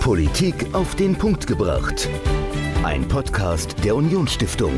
Politik auf den Punkt gebracht. Ein Podcast der Unionsstiftung.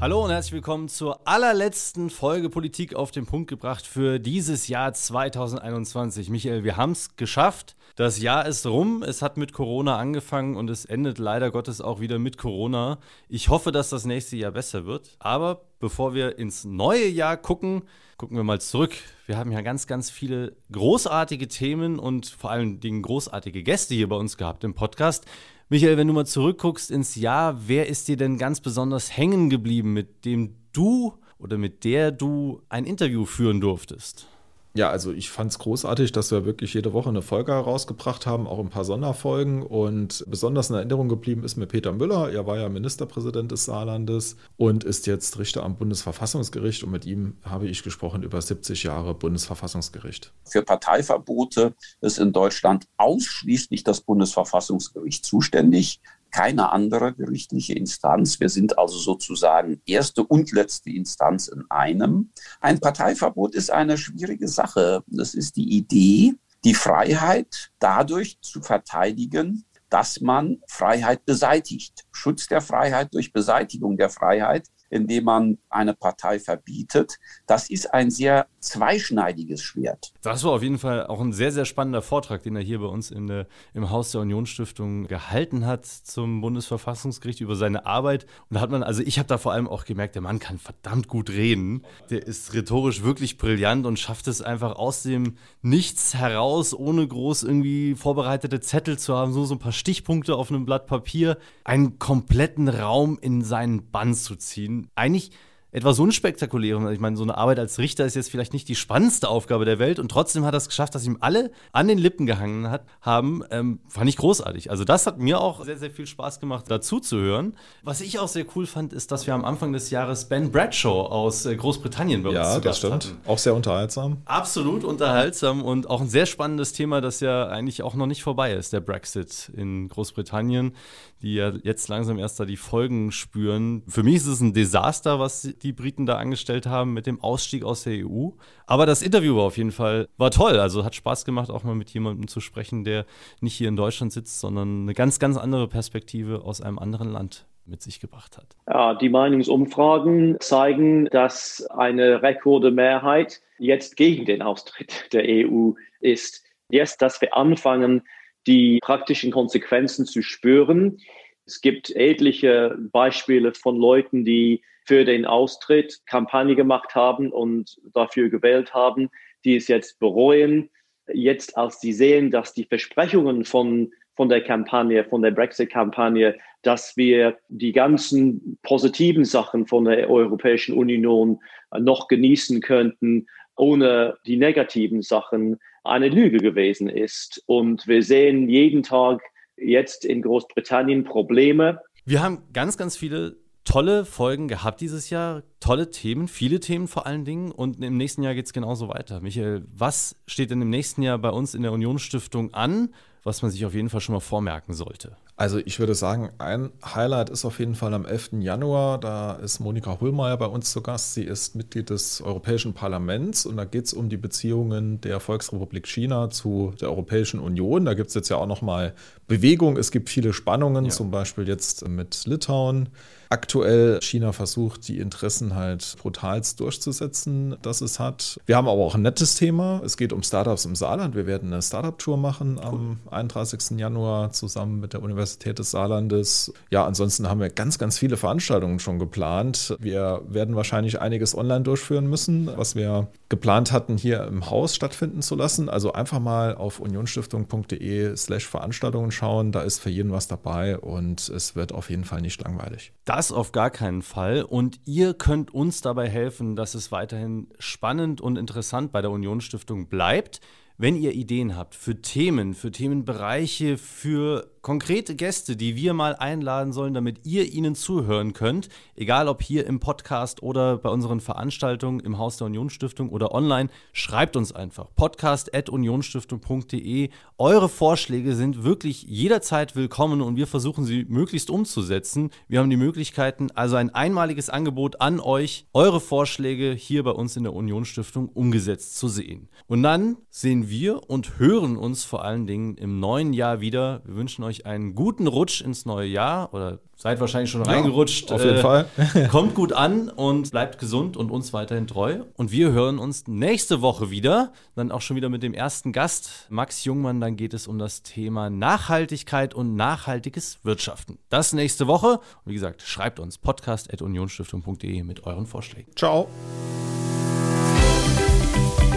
Hallo und herzlich willkommen zur allerletzten Folge Politik auf den Punkt gebracht für dieses Jahr 2021. Michael, wir haben es geschafft. Das Jahr ist rum. Es hat mit Corona angefangen und es endet leider Gottes auch wieder mit Corona. Ich hoffe, dass das nächste Jahr besser wird. Aber bevor wir ins neue Jahr gucken, gucken wir mal zurück. Wir haben ja ganz, ganz viele großartige Themen und vor allen Dingen großartige Gäste hier bei uns gehabt im Podcast. Michael, wenn du mal zurückguckst ins Jahr, wer ist dir denn ganz besonders hängen geblieben, mit dem du oder mit der du ein Interview führen durftest? Ja, also ich fand es großartig, dass wir wirklich jede Woche eine Folge herausgebracht haben, auch ein paar Sonderfolgen. Und besonders in Erinnerung geblieben ist mir Peter Müller. Er war ja Ministerpräsident des Saarlandes und ist jetzt Richter am Bundesverfassungsgericht. Und mit ihm habe ich gesprochen über 70 Jahre Bundesverfassungsgericht. Für Parteiverbote ist in Deutschland ausschließlich das Bundesverfassungsgericht zuständig keine andere gerichtliche Instanz. Wir sind also sozusagen erste und letzte Instanz in einem. Ein Parteiverbot ist eine schwierige Sache. Das ist die Idee, die Freiheit dadurch zu verteidigen, dass man Freiheit beseitigt. Schutz der Freiheit durch Beseitigung der Freiheit indem man eine Partei verbietet. Das ist ein sehr zweischneidiges Schwert. Das war auf jeden Fall auch ein sehr, sehr spannender Vortrag, den er hier bei uns der, im Haus der Unionsstiftung gehalten hat zum Bundesverfassungsgericht über seine Arbeit. Und da hat man, also ich habe da vor allem auch gemerkt, der Mann kann verdammt gut reden. Der ist rhetorisch wirklich brillant und schafft es einfach aus dem Nichts heraus, ohne groß irgendwie vorbereitete Zettel zu haben, so, so ein paar Stichpunkte auf einem Blatt Papier, einen kompletten Raum in seinen Bann zu ziehen. Eigentlich etwas unspektakulärem. Ich meine, so eine Arbeit als Richter ist jetzt vielleicht nicht die spannendste Aufgabe der Welt und trotzdem hat er es geschafft, dass ihm alle an den Lippen gehangen hat, haben. Ähm, fand ich großartig. Also das hat mir auch sehr, sehr viel Spaß gemacht, dazu zu hören. Was ich auch sehr cool fand, ist, dass wir am Anfang des Jahres Ben Bradshaw aus äh, Großbritannien bei uns ja, Gast stimmt. Hatten. Auch sehr unterhaltsam. Absolut unterhaltsam und auch ein sehr spannendes Thema, das ja eigentlich auch noch nicht vorbei ist, der Brexit in Großbritannien, die ja jetzt langsam erst da die Folgen spüren. Für mich ist es ein Desaster, was die Briten da angestellt haben mit dem Ausstieg aus der EU. Aber das Interview war auf jeden Fall war toll. Also hat Spaß gemacht, auch mal mit jemandem zu sprechen, der nicht hier in Deutschland sitzt, sondern eine ganz, ganz andere Perspektive aus einem anderen Land mit sich gebracht hat. Ja, die Meinungsumfragen zeigen, dass eine Rekordmehrheit jetzt gegen den Austritt der EU ist. Jetzt, dass wir anfangen, die praktischen Konsequenzen zu spüren. Es gibt etliche Beispiele von Leuten, die für den Austritt Kampagne gemacht haben und dafür gewählt haben, die es jetzt bereuen. Jetzt, als sie sehen, dass die Versprechungen von, von der Kampagne, von der Brexit-Kampagne, dass wir die ganzen positiven Sachen von der Europäischen Union noch genießen könnten, ohne die negativen Sachen, eine Lüge gewesen ist. Und wir sehen jeden Tag jetzt in Großbritannien Probleme. Wir haben ganz, ganz viele tolle Folgen gehabt dieses Jahr, tolle Themen, viele Themen vor allen Dingen und im nächsten Jahr geht es genauso weiter. Michael, was steht denn im nächsten Jahr bei uns in der Unionsstiftung an, was man sich auf jeden Fall schon mal vormerken sollte? Also ich würde sagen, ein Highlight ist auf jeden Fall am 11. Januar. Da ist Monika Hohlmeier bei uns zu Gast. Sie ist Mitglied des Europäischen Parlaments und da geht es um die Beziehungen der Volksrepublik China zu der Europäischen Union. Da gibt es jetzt ja auch nochmal Bewegung. Es gibt viele Spannungen, ja. zum Beispiel jetzt mit Litauen aktuell China versucht, die Interessen halt brutalst durchzusetzen, dass es hat. Wir haben aber auch ein nettes Thema. Es geht um Startups im Saarland. Wir werden eine Startup-Tour machen cool. am 31. Januar zusammen mit der Universität des Saarlandes. Ja, ansonsten haben wir ganz, ganz viele Veranstaltungen schon geplant. Wir werden wahrscheinlich einiges online durchführen müssen, was wir geplant hatten, hier im Haus stattfinden zu lassen. Also einfach mal auf unionstiftung.de slash Veranstaltungen schauen. Da ist für jeden was dabei und es wird auf jeden Fall nicht langweilig. Das auf gar keinen Fall. Und ihr könnt uns dabei helfen, dass es weiterhin spannend und interessant bei der Unionsstiftung bleibt. Wenn ihr Ideen habt für Themen, für Themenbereiche, für konkrete Gäste, die wir mal einladen sollen, damit ihr ihnen zuhören könnt, egal ob hier im Podcast oder bei unseren Veranstaltungen im Haus der Unionsstiftung oder online, schreibt uns einfach podcast.unionstiftung.de. Eure Vorschläge sind wirklich jederzeit willkommen und wir versuchen sie möglichst umzusetzen. Wir haben die Möglichkeiten, also ein einmaliges Angebot an euch, eure Vorschläge hier bei uns in der Unionsstiftung umgesetzt zu sehen. Und dann sehen wir und hören uns vor allen Dingen im neuen Jahr wieder. Wir wünschen euch einen guten Rutsch ins neue Jahr oder seid wahrscheinlich schon ja, reingerutscht. Auf jeden äh, Fall. kommt gut an und bleibt gesund und uns weiterhin treu. Und wir hören uns nächste Woche wieder. Dann auch schon wieder mit dem ersten Gast, Max Jungmann. Dann geht es um das Thema Nachhaltigkeit und nachhaltiges Wirtschaften. Das nächste Woche. Und wie gesagt, schreibt uns podcast.unionstiftung.de mit euren Vorschlägen. Ciao.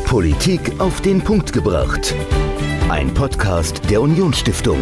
Politik auf den Punkt gebracht. Ein Podcast der Unionsstiftung.